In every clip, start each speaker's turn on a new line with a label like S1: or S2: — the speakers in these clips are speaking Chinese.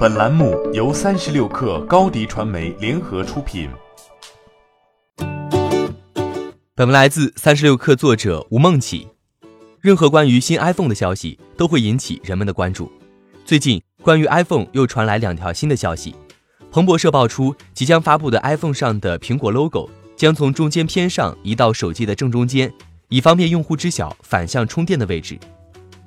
S1: 本栏目由三十六氪高低传媒联合出品。
S2: 本文来自三十六氪作者吴梦起。任何关于新 iPhone 的消息都会引起人们的关注。最近，关于 iPhone 又传来两条新的消息。彭博社爆出，即将发布的 iPhone 上的苹果 logo 将从中间偏上移到手机的正中间，以方便用户知晓反向充电的位置。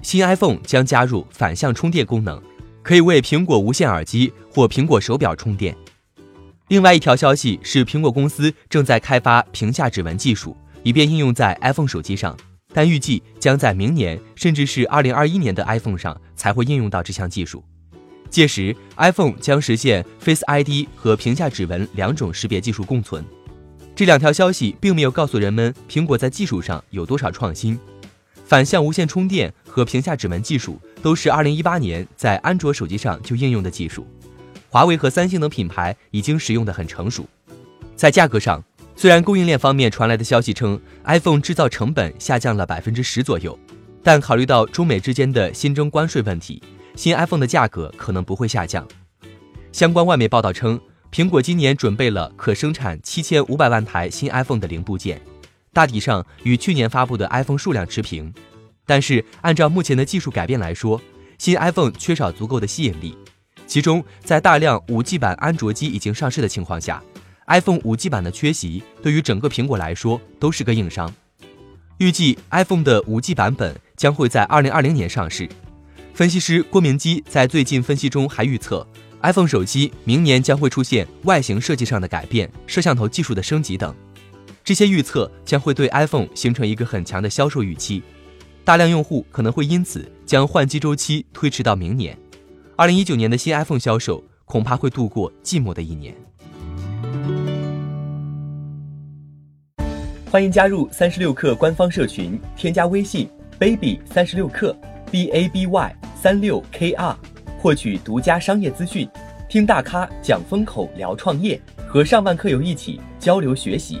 S2: 新 iPhone 将加入反向充电功能，可以为苹果无线耳机或苹果手表充电。另外一条消息是，苹果公司正在开发屏下指纹技术，以便应用在 iPhone 手机上，但预计将在明年甚至是2021年的 iPhone 上才会应用到这项技术。届时，iPhone 将实现 Face ID 和屏下指纹两种识别技术共存。这两条消息并没有告诉人们苹果在技术上有多少创新。反向无线充电和屏下指纹技术都是2018年在安卓手机上就应用的技术，华为和三星等品牌已经使用的很成熟。在价格上，虽然供应链方面传来的消息称 iPhone 制造成本下降了百分之十左右，但考虑到中美之间的新增关税问题，新 iPhone 的价格可能不会下降。相关外媒报道称，苹果今年准备了可生产七千五百万台新 iPhone 的零部件。大体上与去年发布的 iPhone 数量持平，但是按照目前的技术改变来说，新 iPhone 缺少足够的吸引力。其中，在大量 5G 版安卓机已经上市的情况下，iPhone 5G 版的缺席对于整个苹果来说都是个硬伤。预计 iPhone 的 5G 版本将会在2020年上市。分析师郭明基在最近分析中还预测，iPhone 手机明年将会出现外形设计上的改变、摄像头技术的升级等。这些预测将会对 iPhone 形成一个很强的销售预期，大量用户可能会因此将换机周期推迟到明年。二零一九年的新 iPhone 销售恐怕会度过寂寞的一年。
S3: 欢迎加入三十六氪官方社群，添加微信 baby 三十六氪 b a b y 三六 k r，获取独家商业资讯，听大咖讲风口，聊创业，和上万客友一起交流学习。